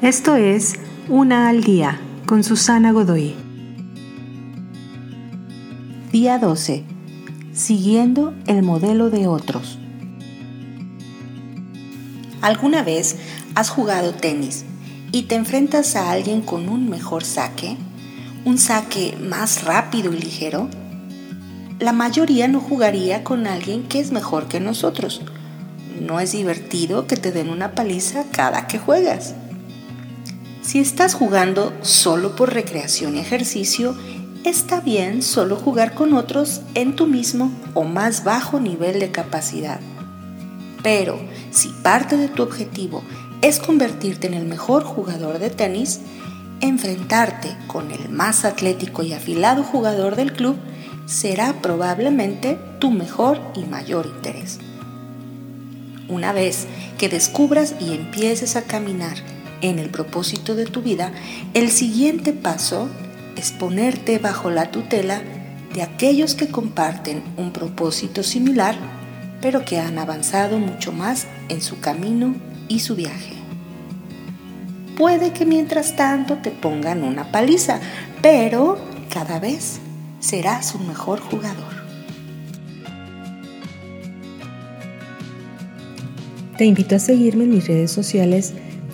Esto es Una al Día con Susana Godoy. Día 12. Siguiendo el modelo de otros. ¿Alguna vez has jugado tenis y te enfrentas a alguien con un mejor saque? ¿Un saque más rápido y ligero? La mayoría no jugaría con alguien que es mejor que nosotros. No es divertido que te den una paliza cada que juegas. Si estás jugando solo por recreación y ejercicio, está bien solo jugar con otros en tu mismo o más bajo nivel de capacidad. Pero si parte de tu objetivo es convertirte en el mejor jugador de tenis, enfrentarte con el más atlético y afilado jugador del club será probablemente tu mejor y mayor interés. Una vez que descubras y empieces a caminar en el propósito de tu vida, el siguiente paso es ponerte bajo la tutela de aquellos que comparten un propósito similar, pero que han avanzado mucho más en su camino y su viaje. Puede que mientras tanto te pongan una paliza, pero cada vez serás un mejor jugador. Te invito a seguirme en mis redes sociales